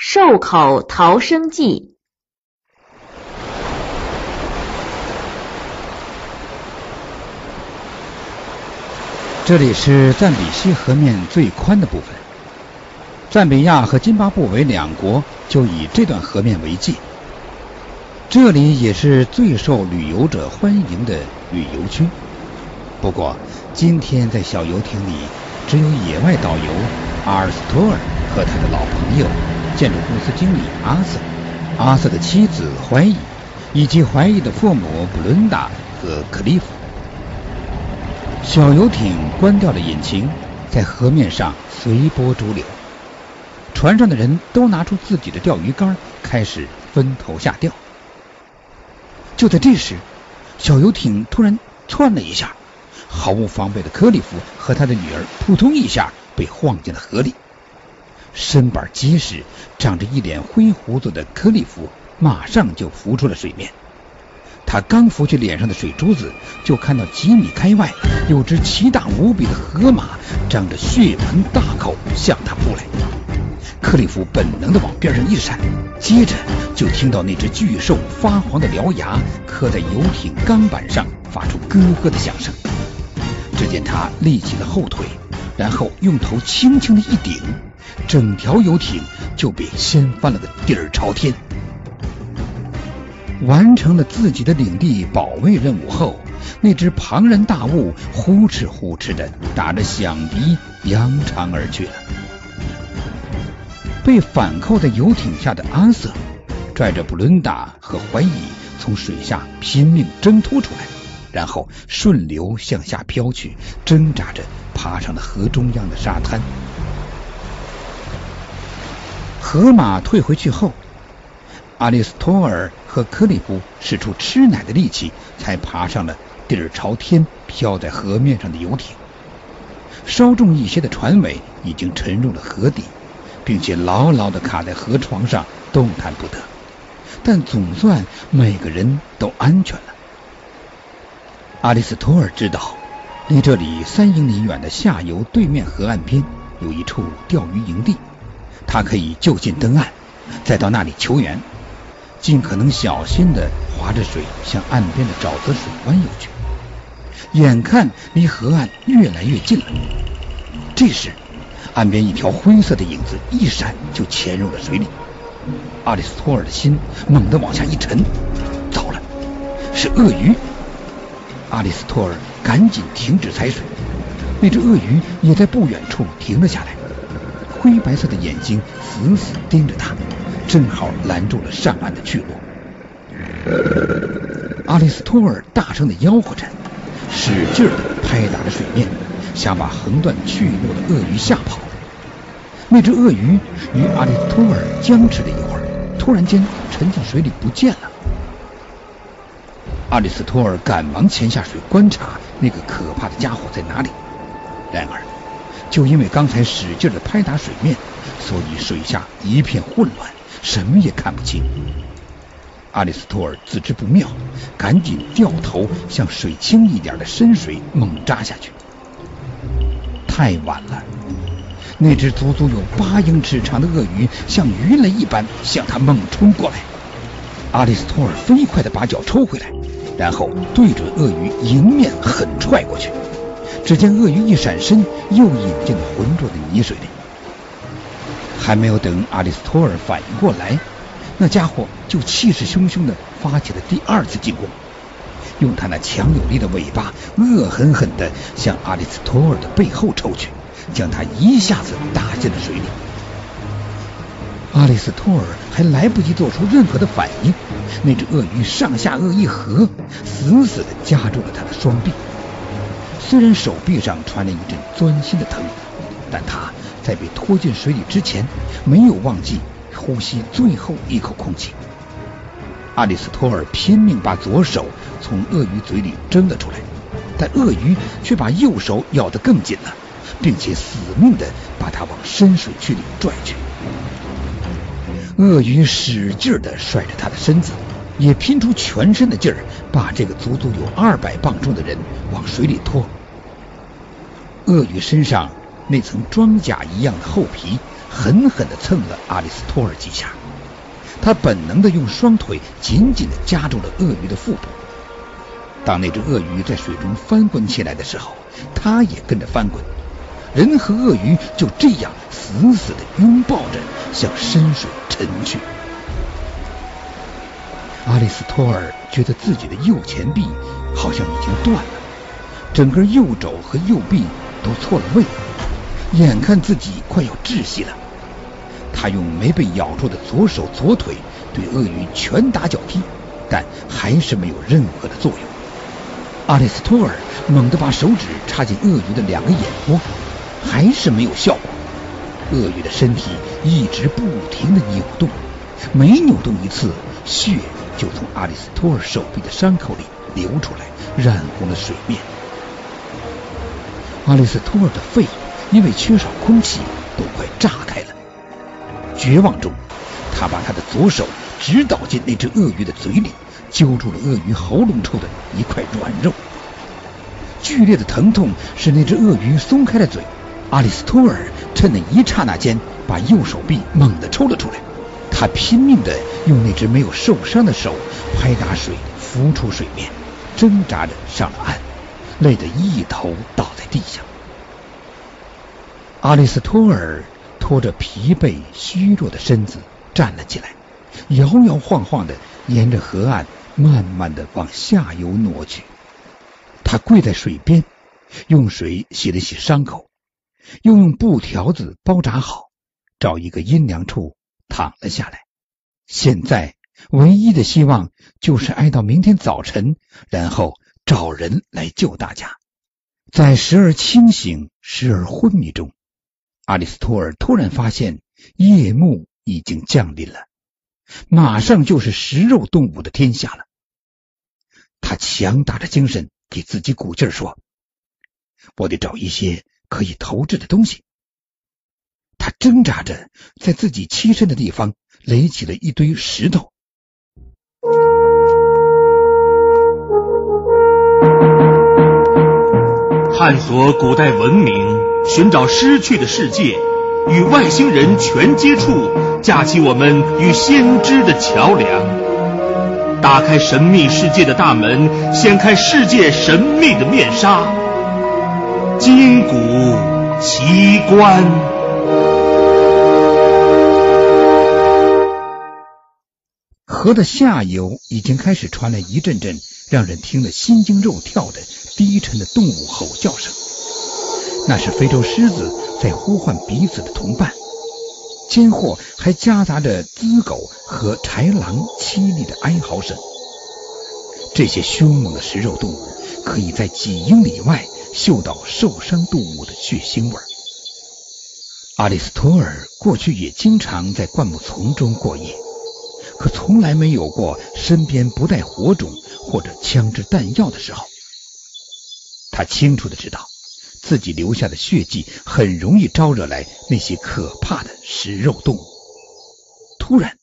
兽口逃生记。这里是赞比西河面最宽的部分。赞比亚和津巴布韦两国就以这段河面为界。这里也是最受旅游者欢迎的旅游区。不过，今天在小游艇里，只有野外导游阿尔斯托尔和他的老朋友建筑公司经理阿瑟、阿瑟的妻子怀疑以及怀疑的父母布伦达和克利夫。小游艇关掉了引擎，在河面上随波逐流。船上的人都拿出自己的钓鱼竿，开始分头下钓。就在这时，小游艇突然窜了一下，毫无防备的克里夫和他的女儿扑通一下被晃进了河里。身板结实、长着一脸灰胡子的克里夫马上就浮出了水面。他刚拂去脸上的水珠子，就看到几米开外有只奇大无比的河马，张着血盆大口向他扑来。克里夫本能的往边上一闪，接着就听到那只巨兽发黄的獠牙磕在游艇钢板上，发出咯咯的响声。只见他立起了后腿，然后用头轻轻的一顶，整条游艇就被掀翻了个底儿朝天。完成了自己的领地保卫任务后，那只庞然大物呼哧呼哧的打着响笛扬长而去了。被反扣在游艇下的阿瑟拽着布伦达和怀疑从水下拼命挣脱出来，然后顺流向下飘去，挣扎着爬上了河中央的沙滩。河马退回去后。阿里斯托尔和克里夫使出吃奶的力气，才爬上了底儿朝天、飘在河面上的游艇。稍重一些的船尾已经沉入了河底，并且牢牢的卡在河床上，动弹不得。但总算每个人都安全了。阿里斯托尔知道，离这里三英里远的下游对面河岸边有一处钓鱼营地，他可以就近登岸，再到那里求援。尽可能小心的划着水向岸边的沼泽水湾游去，眼看离河岸越来越近了。这时，岸边一条灰色的影子一闪就潜入了水里。阿里斯托尔的心猛地往下一沉，糟了，是鳄鱼！阿里斯托尔赶紧停止踩水，那只鳄鱼也在不远处停了下来，灰白色的眼睛死死盯着他。正好拦住了上岸的去路。阿里斯托尔大声的吆喝着，使劲的拍打着水面，想把横断去路的鳄鱼吓跑。那只鳄鱼与阿里斯托尔僵持了一会儿，突然间沉进水里不见了。阿里斯托尔赶忙潜下水观察那个可怕的家伙在哪里。然而，就因为刚才使劲的拍打水面，所以水下一片混乱。什么也看不清，阿里斯托尔自知不妙，赶紧掉头向水清一点的深水猛扎下去。太晚了，那只足足有八英尺长的鳄鱼像鱼雷一般向他猛冲过来。阿里斯托尔飞快的把脚抽回来，然后对准鳄鱼迎面狠踹过去。只见鳄鱼一闪身，又引进了浑浊的泥水里。还没有等阿里斯托尔反应过来，那家伙就气势汹汹的发起了第二次进攻，用他那强有力的尾巴恶狠狠的向阿里斯托尔的背后抽去，将他一下子打进了水里。阿里斯托尔还来不及做出任何的反应，那只鳄鱼上下颚一合，死死的夹住了他的双臂。虽然手臂上传来一阵钻心的疼，但他。在被拖进水里之前，没有忘记呼吸最后一口空气。阿里斯托尔拼命把左手从鳄鱼嘴里挣了出来，但鳄鱼却把右手咬得更紧了，并且死命的把它往深水区里拽去。鳄鱼使劲的甩着他的身子，也拼出全身的劲儿，把这个足足有二百磅重的人往水里拖。鳄鱼身上。那层装甲一样的厚皮狠狠地蹭了阿里斯托尔几下。他本能地用双腿紧紧地夹住了鳄鱼的腹部。当那只鳄鱼在水中翻滚起来的时候，他也跟着翻滚。人和鳄鱼就这样死死地拥抱着向深水沉去。阿里斯托尔觉得自己的右前臂好像已经断了，整个右肘和右臂都错了位，眼看自己快要窒息了。他用没被咬住的左手左腿对鳄鱼拳打脚踢，但还是没有任何的作用。阿里斯托尔猛地把手指插进鳄鱼的两个眼窝，还是没有效果。鳄鱼的身体一直不停的扭动，每扭动一次，血就从阿里斯托尔手臂的伤口里流出来，染红了水面。阿里斯托尔的肺因为缺少空气都快炸开了。绝望中，他把他的左手直捣进那只鳄鱼的嘴里，揪住了鳄鱼喉咙处的一块软肉。剧烈的疼痛使那只鳄鱼松开了嘴。阿里斯托尔趁那一刹那间，把右手臂猛地抽了出来。他拼命地用那只没有受伤的手拍打水，浮出水面，挣扎着上了岸，累得一头倒在地上。阿里斯托尔。拖着疲惫虚弱的身子站了起来，摇摇晃晃的沿着河岸慢慢的往下游挪去。他跪在水边，用水洗了洗伤口，又用布条子包扎好，找一个阴凉处躺了下来。现在唯一的希望就是挨到明天早晨，然后找人来救大家。在时而清醒、时而昏迷中。阿里斯托尔突然发现夜幕已经降临了，马上就是食肉动物的天下了。他强打着精神给自己鼓劲说：“我得找一些可以投掷的东西。”他挣扎着在自己栖身的地方垒起了一堆石头，探索古代文明。寻找失去的世界，与外星人全接触，架起我们与先知的桥梁，打开神秘世界的大门，掀开世界神秘的面纱，金谷奇观。河的下游已经开始传来一阵阵让人听得心惊肉跳的低沉的动物吼叫声。那是非洲狮子在呼唤彼此的同伴，间或还夹杂着资狗和豺狼凄厉的哀嚎声。这些凶猛的食肉动物可以在几英里外嗅到受伤动物的血腥味。阿里斯托尔过去也经常在灌木丛中过夜，可从来没有过身边不带火种或者枪支弹药的时候。他清楚的知道。自己留下的血迹很容易招惹来那些可怕的食肉动物。突然，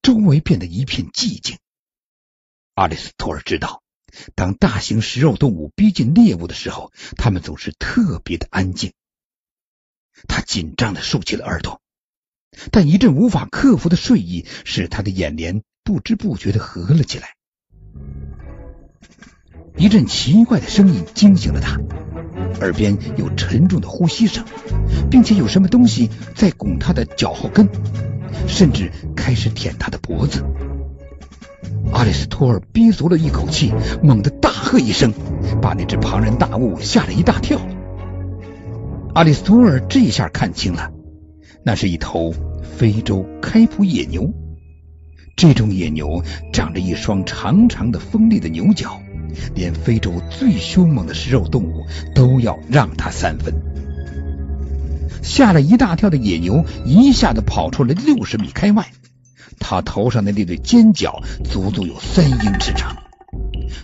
周围变得一片寂静。阿里斯托尔知道，当大型食肉动物逼近猎物的时候，它们总是特别的安静。他紧张的竖起了耳朵，但一阵无法克服的睡意使他的眼帘不知不觉的合了起来。一阵奇怪的声音惊醒了他。耳边有沉重的呼吸声，并且有什么东西在拱他的脚后跟，甚至开始舔他的脖子。阿里斯托尔憋足了一口气，猛地大喝一声，把那只庞然大物吓了一大跳。阿里斯托尔这一下看清了，那是一头非洲开普野牛。这种野牛长着一双长长的锋利的牛角。连非洲最凶猛的食肉动物都要让它三分。吓了一大跳的野牛一下子跑出了六十米开外，他头上的那对尖角足足有三英尺长，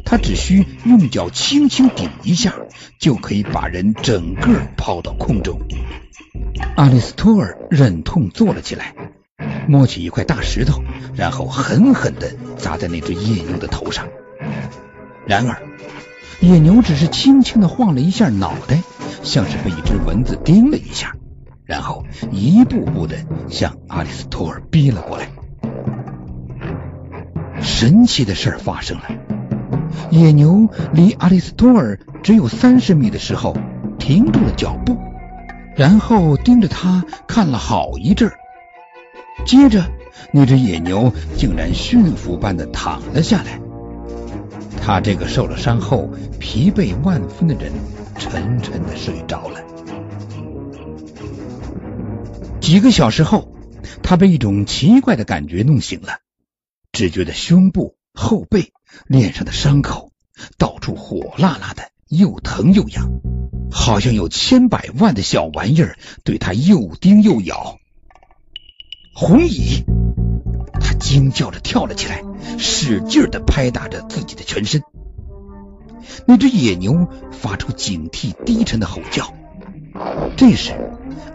他只需用脚轻轻顶一下，就可以把人整个抛到空中。阿里斯托尔忍痛坐了起来，摸起一块大石头，然后狠狠的砸在那只野牛的头上。然而，野牛只是轻轻的晃了一下脑袋，像是被一只蚊子叮了一下，然后一步步的向阿里斯托尔逼了过来。神奇的事发生了，野牛离阿里斯托尔只有三十米的时候停住了脚步，然后盯着他看了好一阵。接着，那只野牛竟然驯服般的躺了下来。他这个受了伤后疲惫万分的人，沉沉的睡着了。几个小时后，他被一种奇怪的感觉弄醒了，只觉得胸部、后背、脸上的伤口到处火辣辣的，又疼又痒，好像有千百万的小玩意儿对他又叮又咬。红蚁！他惊叫着跳了起来，使劲的拍打着自己的全身。那只野牛发出警惕低沉的吼叫。这时，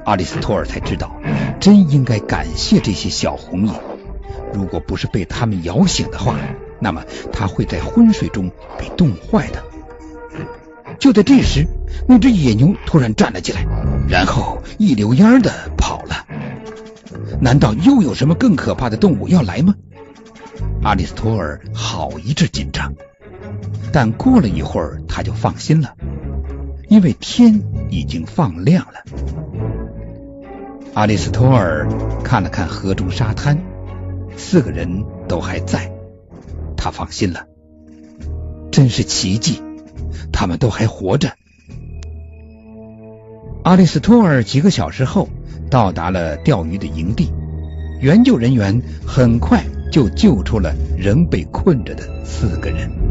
阿里斯托尔才知道，真应该感谢这些小红蚁。如果不是被他们咬醒的话，那么他会在昏睡中被冻坏的。就在这时，那只野牛突然站了起来，然后一溜烟的跑了。难道又有什么更可怕的动物要来吗？阿里斯托尔好一阵紧张，但过了一会儿他就放心了，因为天已经放亮了。阿里斯托尔看了看河中沙滩，四个人都还在，他放心了。真是奇迹，他们都还活着。阿里斯托尔几个小时后。到达了钓鱼的营地，援救人员很快就救出了仍被困着的四个人。